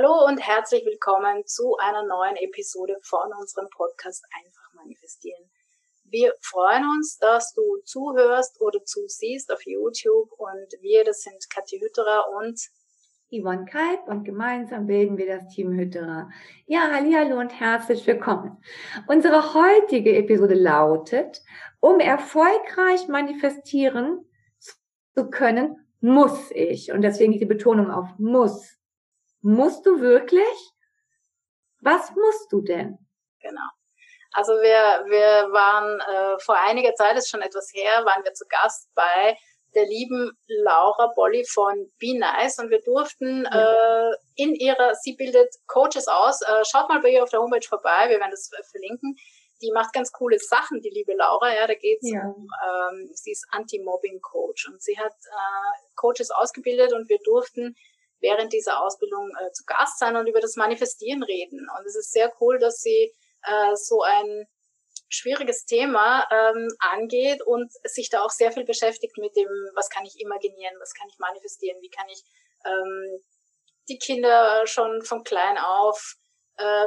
Hallo und herzlich willkommen zu einer neuen Episode von unserem Podcast Einfach manifestieren. Wir freuen uns, dass du zuhörst oder zusiehst auf YouTube und wir, das sind Kathi Hütterer und Yvonne Kalb und gemeinsam bilden wir das Team Hütterer. Ja, hallo und herzlich willkommen. Unsere heutige Episode lautet, um erfolgreich manifestieren zu können, muss ich. Und deswegen die Betonung auf muss. Musst du wirklich? Was musst du denn? Genau. Also wir, wir waren äh, vor einiger Zeit, ist schon etwas her, waren wir zu Gast bei der lieben Laura Bolli von Be Nice und wir durften ja. äh, in ihrer, sie bildet Coaches aus, äh, schaut mal bei ihr auf der Homepage vorbei, wir werden das verlinken. Die macht ganz coole Sachen, die liebe Laura, ja, da geht's ja. um, ähm, sie ist Anti-Mobbing-Coach und sie hat äh, Coaches ausgebildet und wir durften während dieser Ausbildung äh, zu Gast sein und über das Manifestieren reden. Und es ist sehr cool, dass sie äh, so ein schwieriges Thema ähm, angeht und sich da auch sehr viel beschäftigt mit dem, was kann ich imaginieren, was kann ich manifestieren, wie kann ich ähm, die Kinder schon von klein auf äh,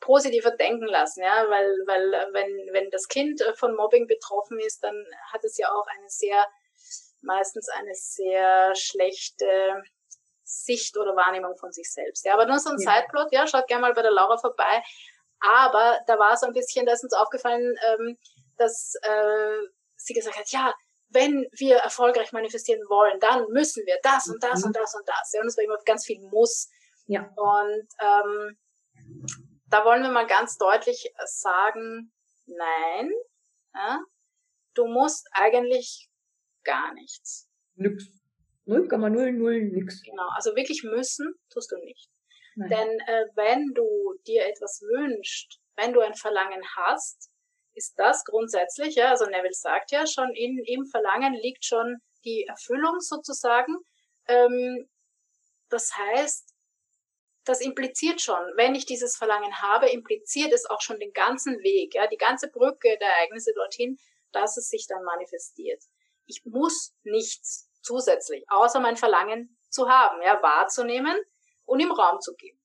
positiver denken lassen, ja, weil, weil wenn, wenn das Kind von Mobbing betroffen ist, dann hat es ja auch eine sehr, meistens eine sehr schlechte Sicht oder Wahrnehmung von sich selbst. Ja, aber nur so ein ja. Sideplot, ja, schaut gerne mal bei der Laura vorbei. Aber da war so ein bisschen, da ist uns aufgefallen, ähm, dass äh, sie gesagt hat, ja, wenn wir erfolgreich manifestieren wollen, dann müssen wir das und das mhm. und das und das. Ja, und es war immer ganz viel Muss. Ja. Und ähm, da wollen wir mal ganz deutlich sagen, nein, ja, du musst eigentlich gar nichts. Nix. 0,00 nix. Genau, also wirklich müssen tust du nicht. Nein. Denn äh, wenn du dir etwas wünschst, wenn du ein Verlangen hast, ist das grundsätzlich, ja, also Neville sagt ja schon, in, im Verlangen liegt schon die Erfüllung sozusagen. Ähm, das heißt, das impliziert schon, wenn ich dieses Verlangen habe, impliziert es auch schon den ganzen Weg, ja, die ganze Brücke der Ereignisse dorthin, dass es sich dann manifestiert. Ich muss nichts zusätzlich, außer mein Verlangen zu haben, ja, wahrzunehmen und im Raum zu geben.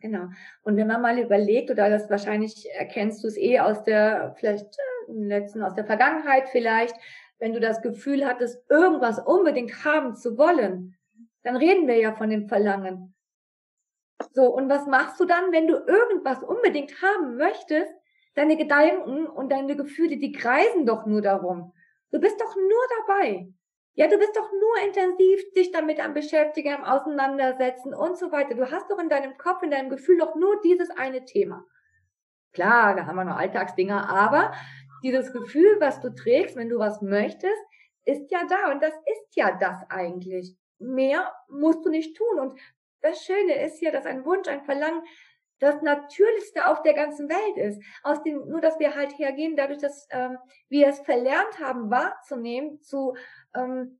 Genau. Und wenn man mal überlegt, oder das wahrscheinlich erkennst du es eh aus der, vielleicht äh, letzten, aus der Vergangenheit vielleicht, wenn du das Gefühl hattest, irgendwas unbedingt haben zu wollen, dann reden wir ja von dem Verlangen. So, und was machst du dann, wenn du irgendwas unbedingt haben möchtest? Deine Gedanken und deine Gefühle, die kreisen doch nur darum. Du bist doch nur dabei. Ja, du bist doch nur intensiv dich damit am Beschäftigen, am Auseinandersetzen und so weiter. Du hast doch in deinem Kopf, in deinem Gefühl doch nur dieses eine Thema. Klar, da haben wir noch Alltagsdinger, aber dieses Gefühl, was du trägst, wenn du was möchtest, ist ja da und das ist ja das eigentlich. Mehr musst du nicht tun und das Schöne ist ja, dass ein Wunsch, ein Verlangen das Natürlichste auf der ganzen Welt ist. Aus dem, nur dass wir halt hergehen, dadurch, dass ähm, wir es verlernt haben, wahrzunehmen, zu ähm,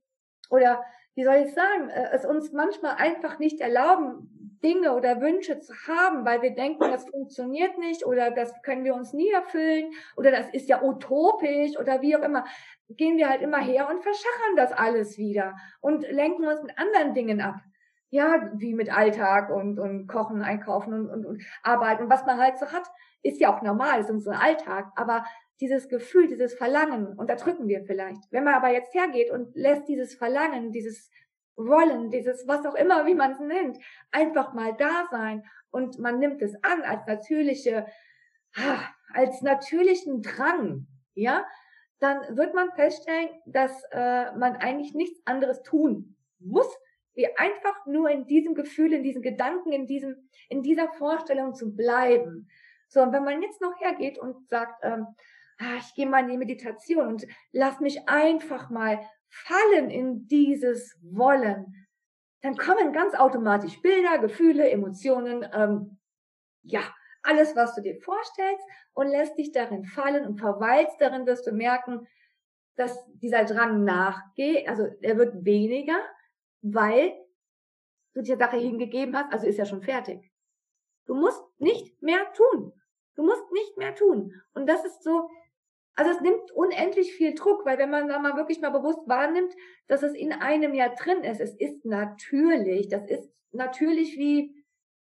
oder wie soll ich sagen, äh, es uns manchmal einfach nicht erlauben, Dinge oder Wünsche zu haben, weil wir denken, das funktioniert nicht oder das können wir uns nie erfüllen oder das ist ja utopisch oder wie auch immer, gehen wir halt immer her und verschachern das alles wieder und lenken uns mit anderen Dingen ab ja, wie mit Alltag und, und Kochen, Einkaufen und, und, und Arbeiten. Was man halt so hat, ist ja auch normal, ist unser Alltag. Aber dieses Gefühl, dieses Verlangen, unterdrücken wir vielleicht. Wenn man aber jetzt hergeht und lässt dieses Verlangen, dieses Wollen, dieses was auch immer, wie man es nennt, einfach mal da sein und man nimmt es an als natürliche, als natürlichen Drang, ja, dann wird man feststellen, dass äh, man eigentlich nichts anderes tun muss, wie einfach nur in diesem Gefühl, in diesen Gedanken, in diesem, in dieser Vorstellung zu bleiben. So, und wenn man jetzt noch hergeht und sagt, ähm, ah, ich gehe mal in die Meditation und lass mich einfach mal fallen in dieses Wollen, dann kommen ganz automatisch Bilder, Gefühle, Emotionen, ähm, ja, alles, was du dir vorstellst und lässt dich darin fallen und verweilst darin, wirst du merken, dass dieser Drang nachgeht, also er wird weniger weil du die Sache hingegeben hast, also ist ja schon fertig. Du musst nicht mehr tun. Du musst nicht mehr tun. Und das ist so, also es nimmt unendlich viel Druck, weil wenn man da mal wirklich mal bewusst wahrnimmt, dass es in einem ja drin ist, es ist natürlich, das ist natürlich wie,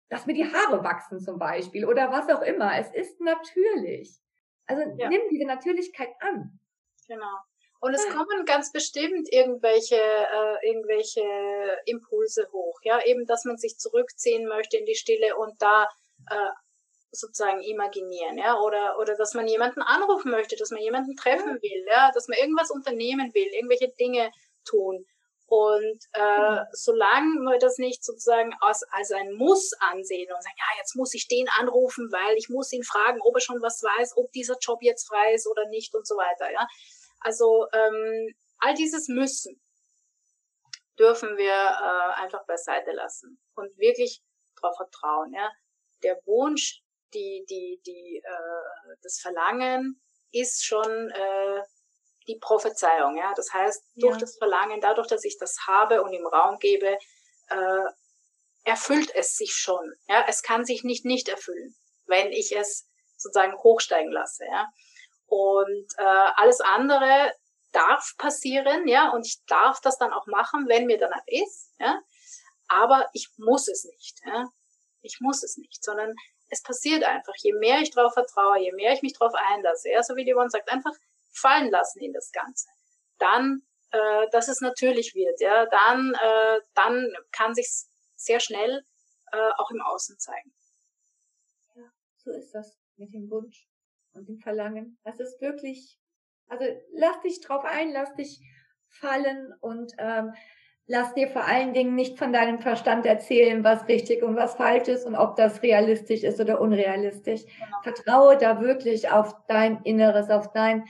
dass mir die Haare wachsen zum Beispiel oder was auch immer. Es ist natürlich. Also ja. nimm diese Natürlichkeit an. Genau. Und es kommen ganz bestimmt irgendwelche, äh, irgendwelche Impulse hoch, ja, eben, dass man sich zurückziehen möchte in die Stille und da äh, sozusagen imaginieren, ja, oder, oder dass man jemanden anrufen möchte, dass man jemanden treffen will, ja, dass man irgendwas unternehmen will, irgendwelche Dinge tun. Und äh, mhm. solange wir das nicht sozusagen als, als ein Muss ansehen und sagen, ja, jetzt muss ich den anrufen, weil ich muss ihn fragen, ob er schon was weiß, ob dieser Job jetzt frei ist oder nicht und so weiter, ja. Also ähm, all dieses Müssen dürfen wir äh, einfach beiseite lassen und wirklich darauf vertrauen, ja. Der Wunsch, die, die, die, äh, das Verlangen ist schon äh, die Prophezeiung. Ja? Das heißt, durch ja. das Verlangen, dadurch, dass ich das habe und im Raum gebe, äh, erfüllt es sich schon. Ja? Es kann sich nicht nicht erfüllen, wenn ich es sozusagen hochsteigen lasse. Ja? Und äh, alles andere darf passieren, ja, und ich darf das dann auch machen, wenn mir danach ist, ja. Aber ich muss es nicht, ja. Ich muss es nicht, sondern es passiert einfach. Je mehr ich darauf vertraue, je mehr ich mich darauf einlasse, ja, so wie die Yvonne sagt, einfach fallen lassen in das Ganze. Dann, äh, dass es natürlich wird, ja, dann, äh, dann kann sich sehr schnell äh, auch im Außen zeigen. Ja, so ist das mit dem Wunsch und dem Verlangen. Das ist wirklich, also lass dich drauf ein, lass dich fallen und ähm, lass dir vor allen Dingen nicht von deinem Verstand erzählen, was richtig und was falsch ist und ob das realistisch ist oder unrealistisch. Genau. Vertraue da wirklich auf dein Inneres, auf dein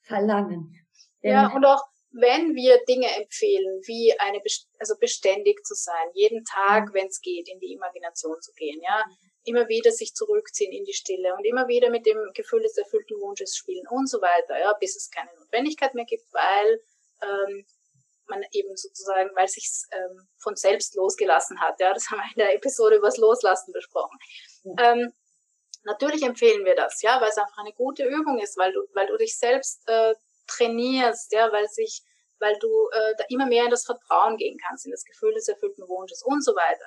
Verlangen. Denn ja, und auch wenn wir Dinge empfehlen, wie eine, also beständig zu sein, jeden Tag, wenn es geht, in die Imagination zu gehen, ja, immer wieder sich zurückziehen in die Stille und immer wieder mit dem Gefühl des erfüllten Wunsches spielen und so weiter, ja, bis es keine Notwendigkeit mehr gibt, weil ähm, man eben sozusagen, weil sich ähm, von selbst losgelassen hat. Ja, das haben wir in der Episode übers Loslassen besprochen. Ja. Ähm, Natürlich empfehlen wir das, ja, weil es einfach eine gute Übung ist, weil du, weil du dich selbst äh, trainierst, ja, weil sich, weil du äh, da immer mehr in das Vertrauen gehen kannst, in das Gefühl des erfüllten Wunsches und so weiter.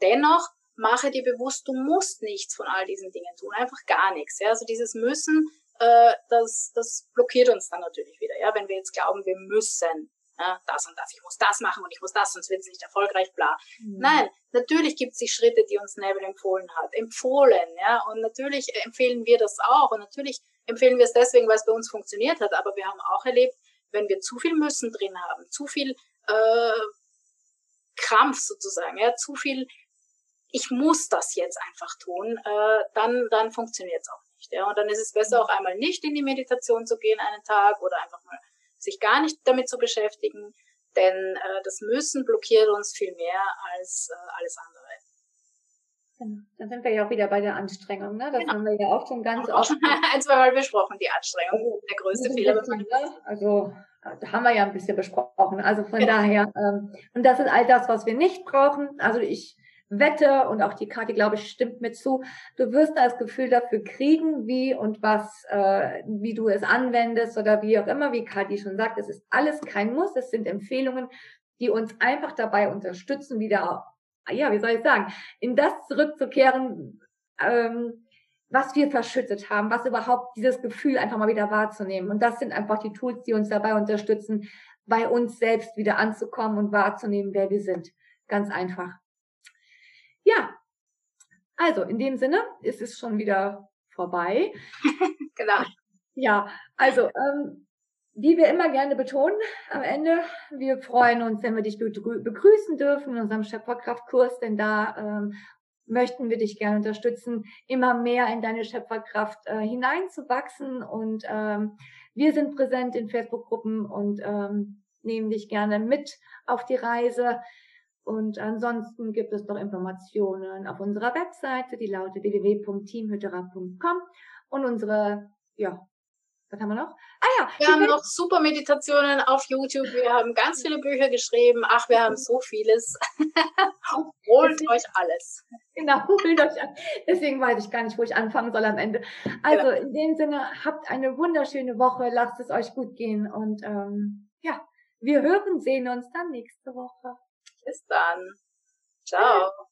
Dennoch mache dir bewusst, du musst nichts von all diesen Dingen tun, einfach gar nichts. Ja, also dieses Müssen, äh, das, das blockiert uns dann natürlich wieder, ja, wenn wir jetzt glauben, wir müssen ja, das und das, ich muss das machen und ich muss das, sonst wird es nicht erfolgreich, bla. Mhm. Nein, natürlich gibt es die Schritte, die uns Neville empfohlen hat, empfohlen, ja, und natürlich empfehlen wir das auch und natürlich empfehlen wir es deswegen, weil es bei uns funktioniert hat, aber wir haben auch erlebt, wenn wir zu viel Müssen drin haben, zu viel äh, Krampf sozusagen, ja, zu viel, ich muss das jetzt einfach tun, äh, dann, dann funktioniert es auch nicht. Ja, und dann ist es besser, auch einmal nicht in die Meditation zu gehen einen Tag oder einfach mal sich gar nicht damit zu beschäftigen, denn äh, das Müssen blockiert uns viel mehr als äh, alles andere. Genau. Dann sind wir ja auch wieder bei der Anstrengung, ne? Das genau. haben wir ja auch schon ganz oft. ein, zwei Mal besprochen, die Anstrengung, also, der größte Fehler. Also, da haben wir ja ein bisschen besprochen. Also von genau. daher, ähm, und das ist all das, was wir nicht brauchen. Also ich wette und auch die Karte, glaube ich, stimmt mir zu. Du wirst das Gefühl dafür kriegen, wie und was, äh, wie du es anwendest oder wie auch immer, wie Kati schon sagt. Es ist alles kein Muss. Es sind Empfehlungen, die uns einfach dabei unterstützen, wieder, ja, wie soll ich sagen, in das zurückzukehren, ähm, was wir verschüttet haben, was überhaupt dieses Gefühl einfach mal wieder wahrzunehmen. Und das sind einfach die Tools, die uns dabei unterstützen, bei uns selbst wieder anzukommen und wahrzunehmen, wer wir sind. Ganz einfach. Ja, also in dem Sinne ist es schon wieder vorbei. genau. Ja, also ähm, wie wir immer gerne betonen am Ende, wir freuen uns, wenn wir dich begrüßen dürfen in unserem Schöpferkraftkurs, denn da ähm, möchten wir dich gerne unterstützen, immer mehr in deine Schöpferkraft äh, hineinzuwachsen. Und ähm, wir sind präsent in Facebook-Gruppen und ähm, nehmen dich gerne mit auf die Reise. Und ansonsten gibt es noch Informationen auf unserer Webseite, die lautet www.teamhütterer.com und unsere, ja, was haben wir noch? Ah ja. Wir haben noch super Meditationen auf YouTube. Wir haben ganz viele Bücher geschrieben. Ach, wir haben so vieles. holt euch alles. Genau, holt euch an. Deswegen weiß ich gar nicht, wo ich anfangen soll am Ende. Also genau. in dem Sinne, habt eine wunderschöne Woche. Lasst es euch gut gehen. Und ähm, ja, wir hören, sehen uns dann nächste Woche. Bis dann. Ciao.